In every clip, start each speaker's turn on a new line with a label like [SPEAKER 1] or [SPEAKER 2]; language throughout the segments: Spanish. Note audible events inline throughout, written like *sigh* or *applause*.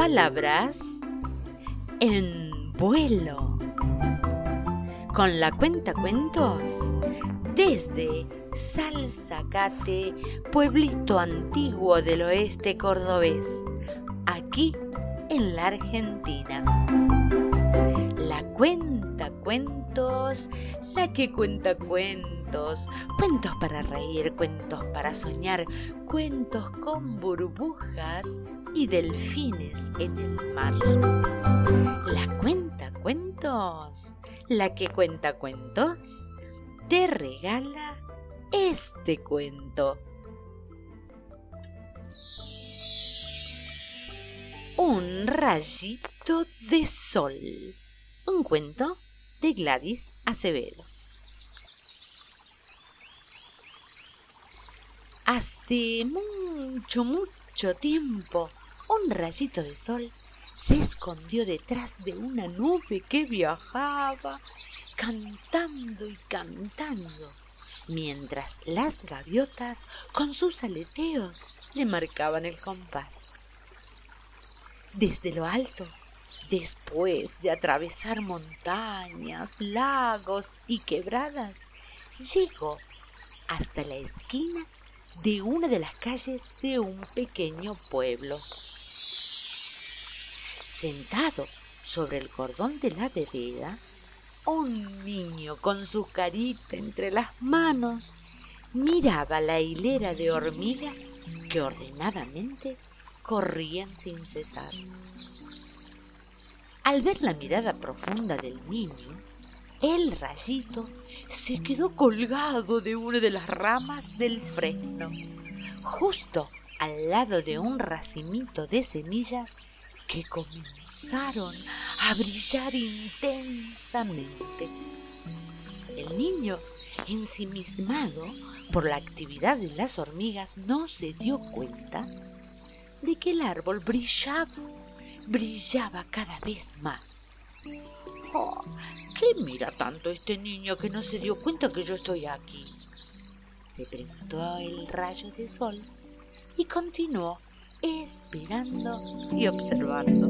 [SPEAKER 1] palabras en vuelo. Con la cuenta cuentos desde Salzacate, pueblito antiguo del oeste cordobés, aquí en la Argentina. La cuenta cuentos, la que cuenta cuentos, cuentos para reír, cuentos para soñar, cuentos con burbujas y delfines en el mar. La cuenta cuentos, la que cuenta cuentos, te regala este cuento. Un rayito de sol. Un cuento de Gladys Acevedo. Hace mucho, mucho tiempo, un rayito de sol se escondió detrás de una nube que viajaba, cantando y cantando, mientras las gaviotas con sus aleteos le marcaban el compás. Desde lo alto, después de atravesar montañas, lagos y quebradas, llegó hasta la esquina de una de las calles de un pequeño pueblo. Sentado sobre el cordón de la vereda, un niño con su carita entre las manos miraba la hilera de hormigas que ordenadamente corrían sin cesar. Al ver la mirada profunda del niño, el rayito se quedó colgado de una de las ramas del fresno, justo al lado de un racimito de semillas que comenzaron a brillar intensamente. El niño, ensimismado por la actividad de las hormigas, no se dio cuenta de que el árbol brillaba, brillaba cada vez más. Oh, qué mira tanto este niño que no se dio cuenta que yo estoy aquí? Se preguntó el rayo de sol y continuó esperando y observando.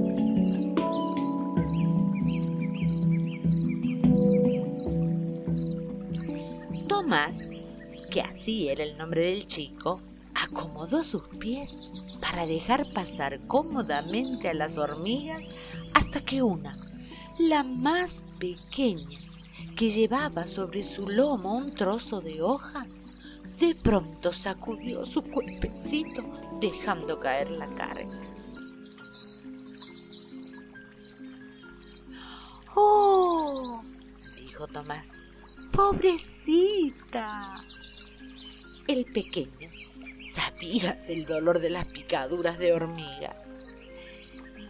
[SPEAKER 1] Tomás, que así era el nombre del chico, acomodó sus pies para dejar pasar cómodamente a las hormigas hasta que una, la más pequeña, que llevaba sobre su lomo un trozo de hoja, de pronto sacudió su cuerpecito dejando caer la carga. ¡Oh! dijo Tomás. ¡Pobrecita! El pequeño sabía del dolor de las picaduras de hormiga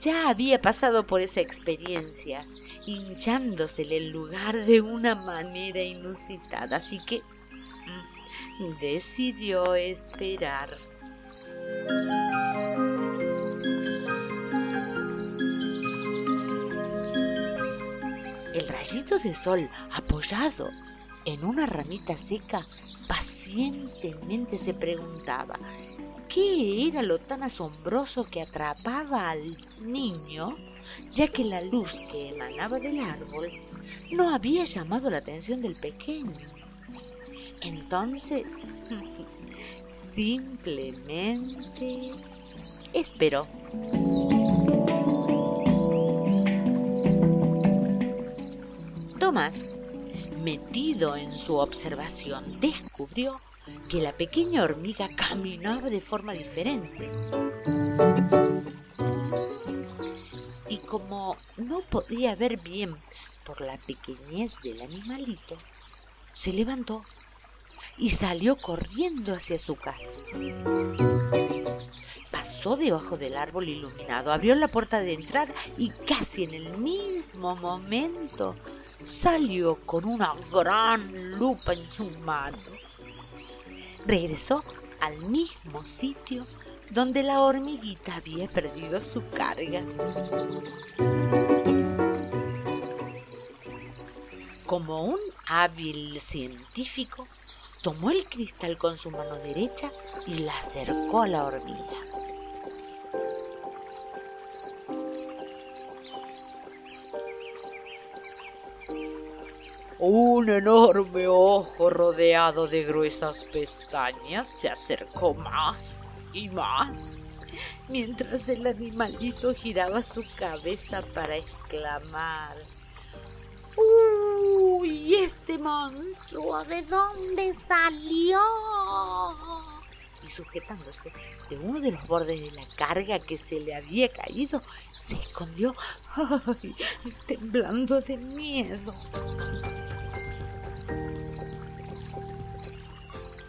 [SPEAKER 1] ya había pasado por esa experiencia, hinchándosele el lugar de una manera inusitada, así que mm, decidió esperar. El rayito de sol apoyado en una ramita seca pacientemente se preguntaba qué era lo tan asombroso que atrapaba al niño, ya que la luz que emanaba del árbol no había llamado la atención del pequeño. Entonces, *laughs* *laughs* simplemente esperó. Tomás, metido en su observación, descubrió que la pequeña hormiga caminaba de forma diferente. Y como no podía ver bien por la pequeñez del animalito, se levantó y salió corriendo hacia su casa. Pasó debajo del árbol iluminado, abrió la puerta de entrada y casi en el mismo momento salió con una gran lupa en su mano regresó al mismo sitio donde la hormiguita había perdido su carga. Como un hábil científico, tomó el cristal con su mano derecha y la acercó a la hormiga. Un enorme ojo rodeado de gruesas pestañas se acercó más y más, mientras el animalito giraba su cabeza para exclamar. ¡Uh! ¡Uy! ¿Este monstruo de dónde salió? Y sujetándose de uno de los bordes de la carga que se le había caído, se escondió, temblando de miedo.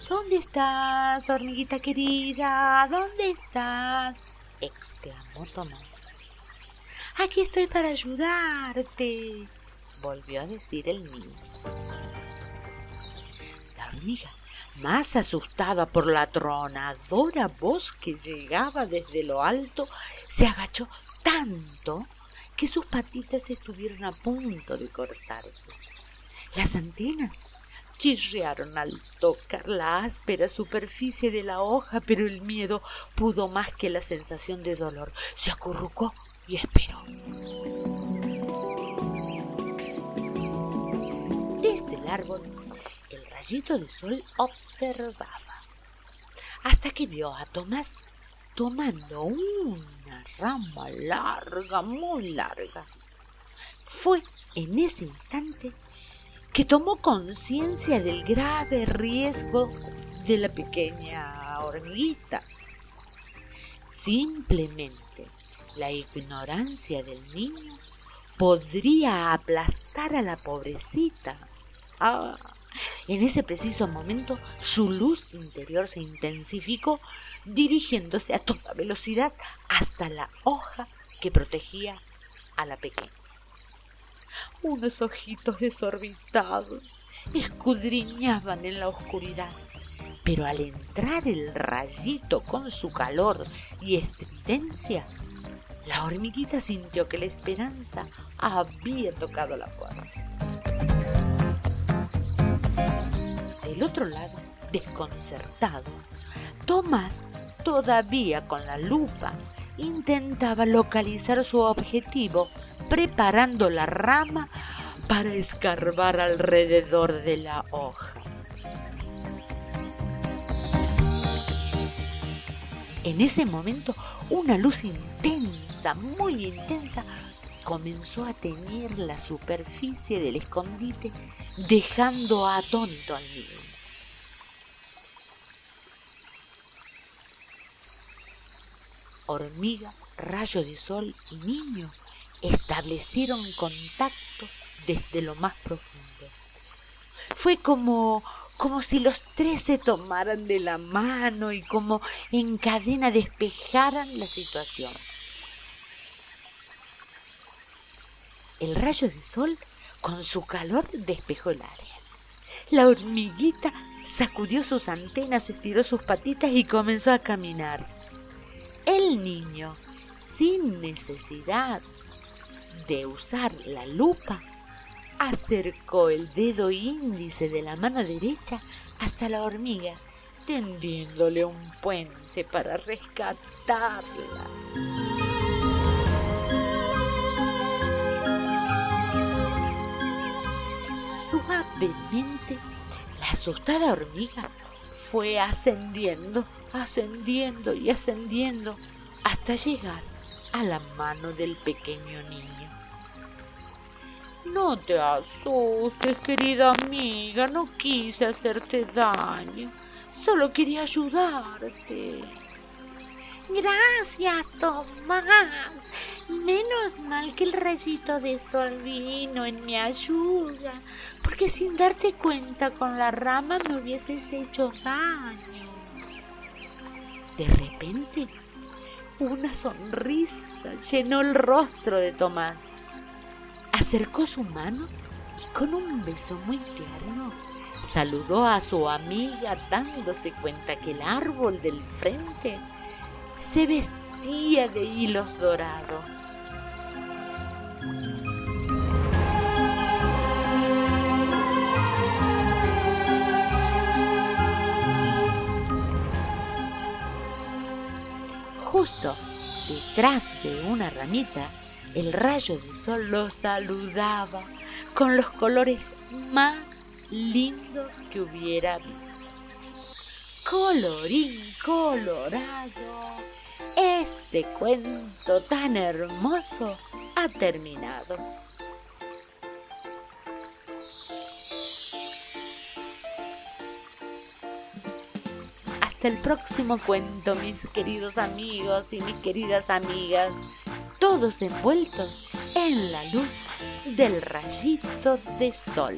[SPEAKER 1] ¿Dónde estás, hormiguita querida? ¿Dónde estás? exclamó Tomás. Aquí estoy para ayudarte, volvió a decir el niño. La hormiga, más asustada por la tronadora voz que llegaba desde lo alto, se agachó tanto que sus patitas estuvieron a punto de cortarse. Las antenas chirriaron al tocar la áspera superficie de la hoja, pero el miedo pudo más que la sensación de dolor. Se acurrucó y esperó. El rayito de sol observaba, hasta que vio a Tomás tomando una rama larga, muy larga. Fue en ese instante que tomó conciencia del grave riesgo de la pequeña hormiguita. Simplemente la ignorancia del niño podría aplastar a la pobrecita. En ese preciso momento su luz interior se intensificó, dirigiéndose a toda velocidad hasta la hoja que protegía a la pequeña unos ojitos desorbitados escudriñaban en la oscuridad. Pero al entrar el rayito con su calor y estridencia, la hormiguita sintió que la esperanza había tocado la puerta. Otro lado, desconcertado, Tomás, todavía con la lupa, intentaba localizar su objetivo preparando la rama para escarbar alrededor de la hoja. En ese momento, una luz intensa, muy intensa, comenzó a teñir la superficie del escondite, dejando atónito al niño. Hormiga, rayo de sol y niño establecieron contacto desde lo más profundo. Fue como como si los tres se tomaran de la mano y como en cadena despejaran la situación. El rayo de sol con su calor despejó el área. La hormiguita sacudió sus antenas, estiró sus patitas y comenzó a caminar. Niño, sin necesidad de usar la lupa, acercó el dedo índice de la mano derecha hasta la hormiga, tendiéndole un puente para rescatarla. Suavemente, la asustada hormiga fue ascendiendo, ascendiendo y ascendiendo hasta llegar a la mano del pequeño niño. No te asustes, querida amiga, no quise hacerte daño, solo quería ayudarte.
[SPEAKER 2] Gracias, Tomás. Menos mal que el rayito de sol vino en mi ayuda, porque sin darte cuenta con la rama me hubieses hecho daño.
[SPEAKER 1] De repente, una sonrisa llenó el rostro de Tomás. Acercó su mano y con un beso muy tierno saludó a su amiga dándose cuenta que el árbol del frente se vestía de hilos dorados. Justo detrás de una ramita, el rayo de sol lo saludaba con los colores más lindos que hubiera visto. Colorín colorado, este cuento tan hermoso ha terminado. Hasta el próximo cuento, mis queridos amigos y mis queridas amigas, todos envueltos en la luz del rayito de sol.